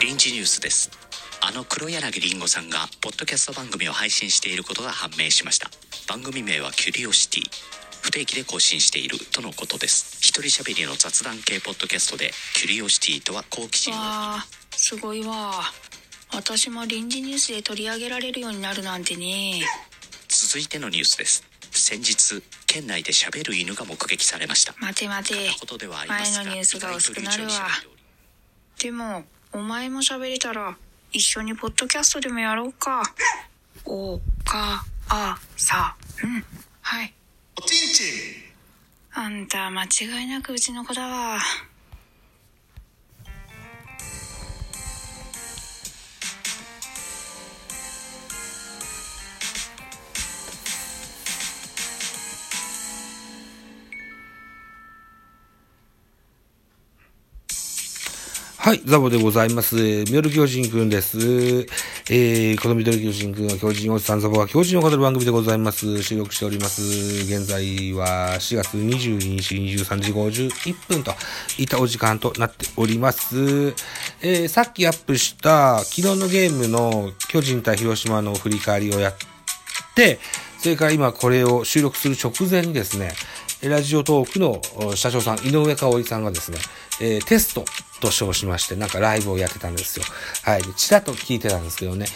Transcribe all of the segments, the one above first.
臨時ニュースです。あの黒柳りんごさんがポッドキャスト番組を配信していることが判明しました。番組名はキュリオシティ。不定期で更新しているとのことです。一人喋りの雑談系ポッドキャストでキュリオシティとは好奇心を。わあすごいわ。私も臨時ニュースで取り上げられるようになるなんてね。続いてのニュースです。先日県内で喋る犬が目撃されました。待て待て。ことではありますが前のニュースが薄くなるわ。でもお前も喋れたら一緒にポッドキャストでもやろうか。おかあさうん。はい。おちんちん。あんた間違いなくうちの子だわはい、ザボでございます。ミドル巨人くんです。えー、このミドル巨人くんは巨人おじさんザボは巨人を語る番組でございます。収録しております。現在は4月22日23時51分といったお時間となっております。えー、さっきアップした昨日のゲームの巨人対広島の振り返りをやって、それから今これを収録する直前にですね、ラジオトークの社長さん、井上香織さんがですね、えーテストと称しまして、なんかライブをやってたんですよ。はい。でちらっと聞いてたんですけどね。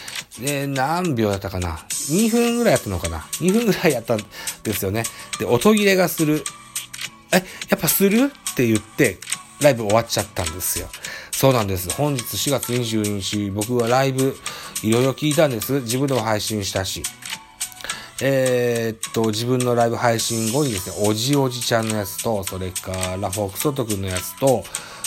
で、何秒やったかな ?2 分ぐらいやったのかな ?2 分ぐらいやったんですよね。で、音切れがする。え、やっぱする？って言って、ライブ終わっちゃったんですよ。そうなんです。本日4月22日、僕はライブ、いろいろ聞いたんです。自分でも配信したし。えーっと、自分のライブ配信後にですね、おじおじちゃんのやつと、それから、フォックソト君のやつと、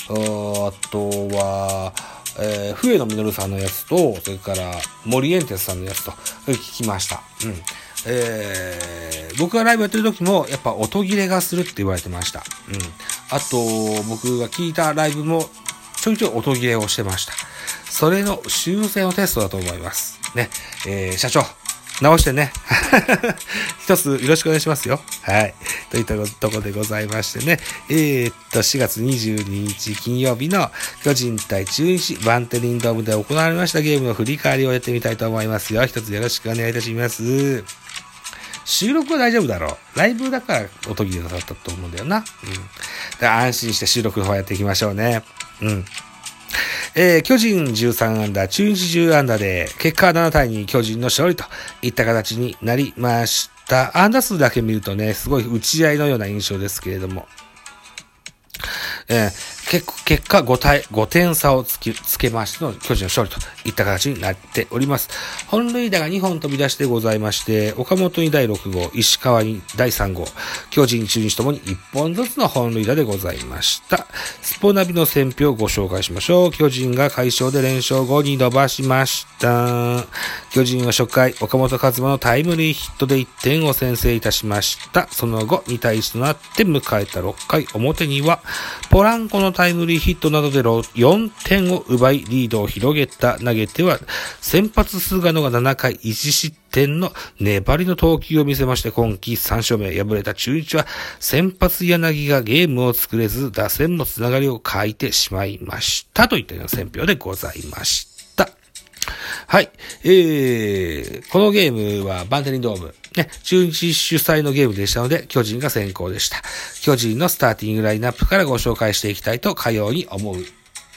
あとは、えー、笛野実さんのやつと、それから、森エンテスさんのやつと、聞きました。うん。えー、僕がライブやってる時も、やっぱ音切れがするって言われてました。うん。あと、僕が聞いたライブも、ちょいちょい音切れをしてました。それの修正のテストだと思います。ね。えー、社長、直してね。一つよろしくお願いしますよ。はい。といったところでございましてね。えー、っと、4月22日金曜日の巨人対中日バンテリンドームで行われましたゲームの振り返りをやってみたいと思いますよ。一つよろしくお願いいたします。収録は大丈夫だろう。ライブだから音切れだったと思うんだよな。うん。だから安心して収録の方やっていきましょうね。うん。えー巨人13アンダー、中日10アンダーで、結果は7対2巨人の勝利といった形になりました。アンダー数だけ見るとね、すごい打ち合いのような印象ですけれども。えー結結果5対、5点差をつき、つけましての巨人の勝利といった形になっております。本塁打が2本飛び出してございまして、岡本に第6号、石川に第3号、巨人中日ともに1本ずつの本塁打でございました。スポナビの選評をご紹介しましょう。巨人が快勝で連勝後に伸ばしました。巨人は初回、岡本和真のタイムリーヒットで1点を先制いたしました。その後、2対1となって迎えた6回表には、ポランコのタイムリーヒットなどで4点を奪い、リードを広げた投げては、先発菅野が7回1失点の粘りの投球を見せまして、今季3勝目、敗れた中日は、先発柳がゲームを作れず、打線のつながりを欠いてしまいました。といったような選評でございました。はい。えー、このゲームはバンテリンドーム。ね、中日主催のゲームでしたので、巨人が先行でした。巨人のスターティングラインナップからご紹介していきたいと、かように思う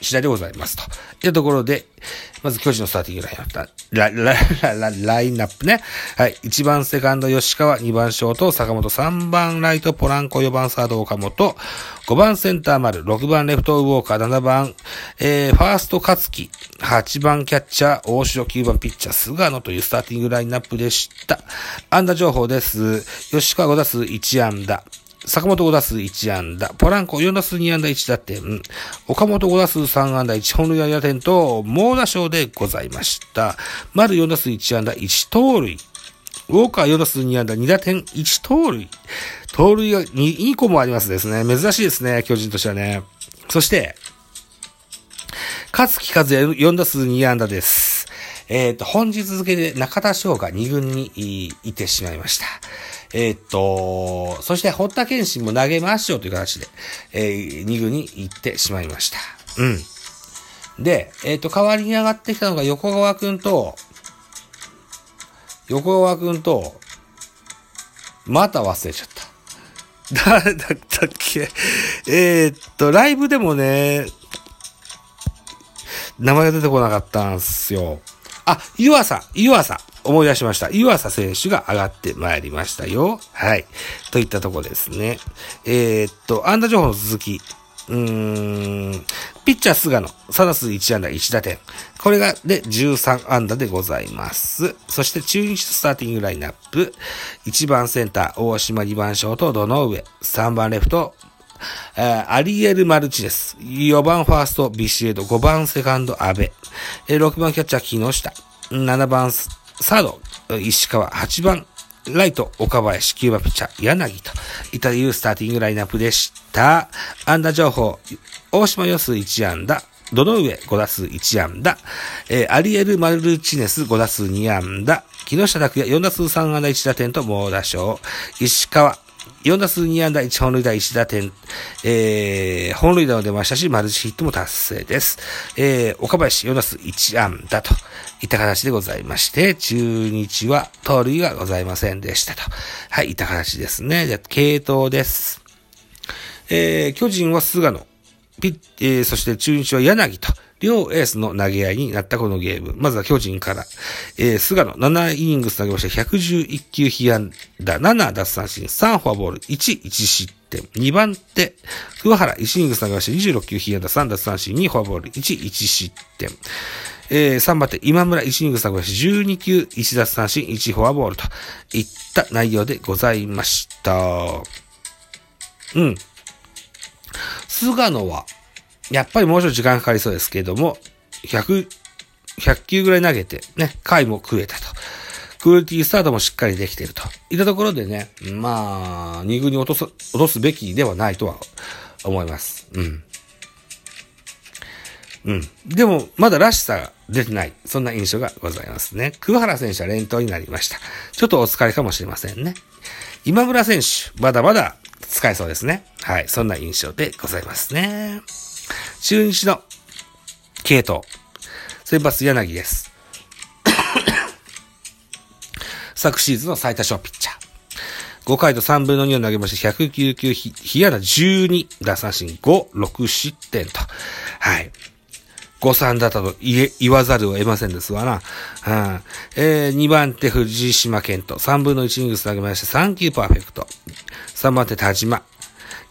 次第でございます。と。いったところで、まず巨人のスターティングラインナップ。ラ、ラ、ラ、ラ、ラインナップね。はい。1番セカンド吉川、2番ショート坂本、3番ライトポランコ、4番サード岡本、5番センター丸、6番レフトウォーカー、7番、えー、ファースト勝木、8番キャッチャー、大城、9番ピッチャー、菅野というスターティングラインナップでした。安打情報です。吉川5打数1安打。坂本5打数1安打、ポランコ4打数2安打1打点、岡本5打数3安打1本塁打2打点と、猛打賞でございました。丸4打数1安打1盗塁。ウォーカー4打数2安打2打点1盗塁。盗塁が 2, 2個もありますですね。珍しいですね、巨人としてはね。そして、勝木和也4打数2安打です。えっ、と、本日付で中田翔が2軍にいてしまいました。えっ、と、そして堀田健信も投げましょうという形で、えー、2軍に行ってしまいました。うん。で、えっ、と、代わりに上がってきたのが横川くんと、横川くんと、また忘れちゃった。誰だったっけ？えーっと、ライブでもね、名前が出てこなかったんすよ。あ、湯浅、湯浅、思い出しました。湯浅選手が上がってまいりましたよ。はい。といったとこですね。えーっと、アンダ情報の続き。うーん、ピッチャー菅野、サダス1安打1打点。これが、で、13安打でございます。そして中日スターティングラインナップ。1番センター、大島2番ショート、堂上。3番レフト、えーアリエル・マルチです。4番ファースト、ビシエド。5番セカンド、阿部。えー6番キャッチャー、木下。7番サード、石川。8番ライト、岡林、キューバピッチャー、柳といったいうスターティングラインナップでした。安打情報、大島予数1安打、どの上5打数1安打、えーアリエル・マルチネス5打数2安打、木下拓也4打数3安打1打点と猛打賞、石川、4打数2安打1本塁打1打点、えー、本塁打も出ましたし、マルチヒットも達成です。えー、岡林4打数1安打といった形でございまして、中日は盗塁がございませんでしたと。はい、いった形ですね。じゃ、系統です。えー、巨人は菅野、ピッ、えー、そして中日は柳と、両エースの投げ合いになったこのゲーム。まずは巨人から、えー、菅野。7イニングス投げました111球被安打、7奪三振、3フォアボール、1、1失点。2番手、桑原。1イニングス投げました26球被安打、3奪三振、2フォアボール、1、1失点。えー、3番手、今村。1イニングス投げました12球、1奪三振、1フォアボール。といった内容でございました。うん。菅野は、やっぱりもうちょっと時間かかりそうですけれども、100、100球ぐらい投げて、ね、回も食えたと。クオリティスタートもしっかりできていると。いったところでね、まあ、2軍に落とす、落とすべきではないとは思います。うん。うん。でも、まだらしさが出てない。そんな印象がございますね。桑原選手は連投になりました。ちょっとお疲れかもしれませんね。今村選手、まだまだ使えそうですね。はい。そんな印象でございますね。中日の系統。先発柳です。昨シーズンの最多勝ピッチャー。5回と3分の2を投げまして、109球、ひ、ひやだ12、打三振5、6失点と。はい。誤算だったと言え、言わざるを得ませんですわな。うん。えー、2番手藤島健人、3分の1イニングス投げまして3球パーフェクト。3番手田島、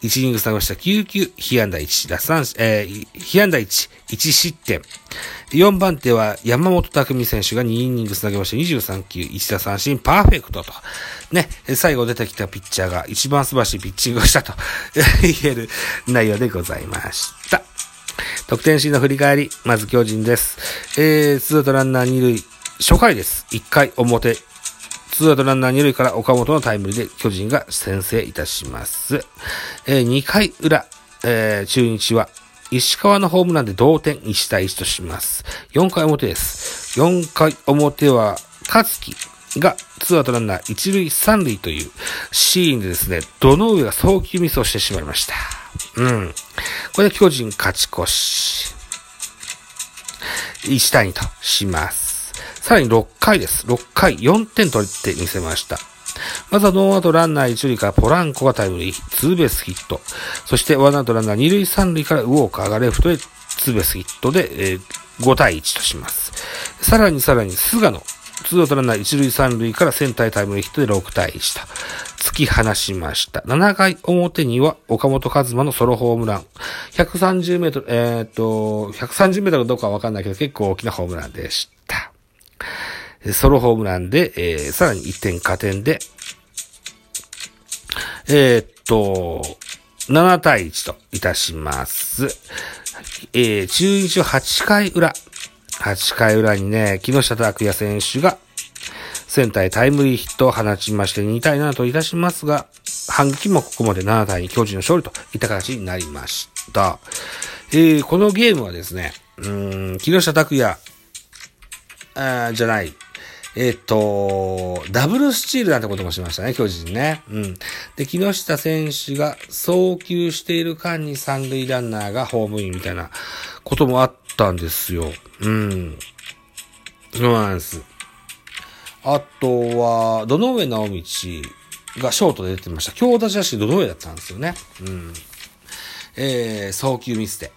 1イニングス投げました9球、被安打1、打三、えー、被安打1、1失点。4番手は山本匠選手が2イニングス投げました23球、1打三振、パーフェクトと。ね、最後出てきたピッチャーが一番素晴らしいピッチングをしたと 言える内容でございました。得点シーンの振り返り。まず巨人です。えー、ツーアウトランナー二塁。初回です。1回表。ツーアウトランナー二塁から岡本のタイムリーで巨人が先制いたします。えー、2回裏。えー、中日は石川のホームランで同点1対1とします。4回表です。4回表は勝木がツーアウトランナー一塁三塁というシーンでですね、どの上が送球ミスをしてしまいました。うん。これで巨人勝ち越し。1対2とします。さらに6回です。6回4点取ってみせました。まずはノーアウトランナー1塁からポランコがタイムリー、ツーベースヒット。そしてワンアウトランナー2塁3塁からウォーカーがレフトへツーベースヒットで、えー5対1とします。さらにさらに菅野、ツーアウトランナー1塁3塁からセンターへタイムリーヒットで6対1と突き放しました。7回表には岡本和真のソロホームラン。130メートル、えーっと、130メートルどうかわかんないけど結構大きなホームランでした。ソロホームランで、えーさらに1点加点で、えーっと、7対1といたします。えー、中日は8回裏。8回裏にね、木下拓也選手が、センターへタイムリーヒットを放ちまして2対7といたしますが、反撃もここまで7対2巨人の勝利といった形になりました。えー、このゲームはですね、うん、木下拓也、あーじゃない。えっ、と、ダブルスチールなんてこともしましたね、巨人ね。うん。で、木下選手が送球している間に三塁ランナーがホームインみたいなこともあったんですよ。うん。そうなんです。あとは、どの上直道がショートで出てました。強打者しどの上だったんですよね。うん。えー、送球ミスで。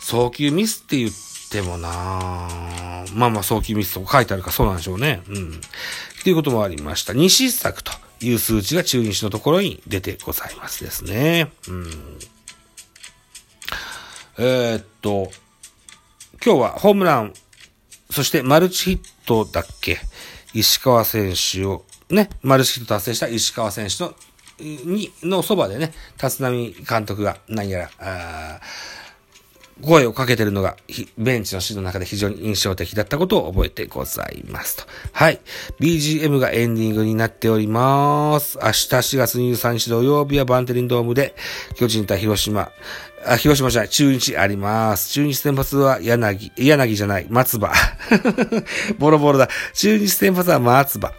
送球ミスって言ってもなぁまあまあ送球ミスとか書いてあるかそうなんでしょうね。うん。っていうこともありました。2失策という数値が中日のところに出てございますですね。うん。えー、っと、今日はホームラン、そしてマルチヒットだっけ？石川選手を、ね、マルチヒット達成した石川選手の、に、のそばでね、立浪監督が何やら、あ声をかけてるのが、ベンチの指導の中で非常に印象的だったことを覚えてございますと。はい。BGM がエンディングになっております。明日4月23日土曜日はバンテリンドームで、巨人対広島、あ、広島じゃない、中日あります。中日先発は柳、柳じゃない、松葉。ボロボロだ。中日先発は松葉。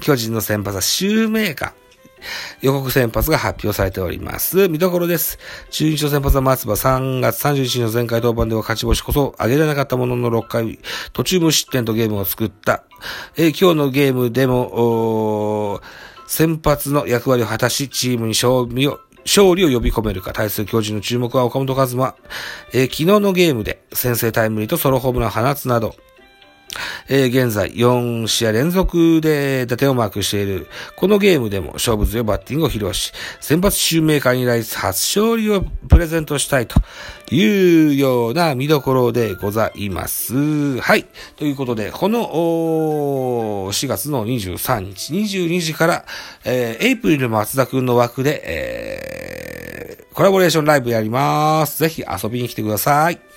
巨人の先発はシューメーカー。予告先発が発表されております。見どころです。中日の先発は松葉3月31日の前回登板では勝ち星こそ上げられなかったものの6回、途中無失点とゲームを作った。え今日のゲームでも、先発の役割を果たし、チームに勝利を勝利を呼び込めるか、対する巨人の注目は岡本和真。えー、昨日のゲームで先制タイムリーとソロホームランを放つなど、えー、現在4試合連続で打点をマークしている。このゲームでも勝負強いバッティングを披露し、先発シューメーカーに来初勝利をプレゼントしたいというような見どころでございます。はい。ということで、この4月の23日、22時から、えー、エイプリル松田くんの枠で、えー、コラボレーションライブやります。ぜひ遊びに来てください。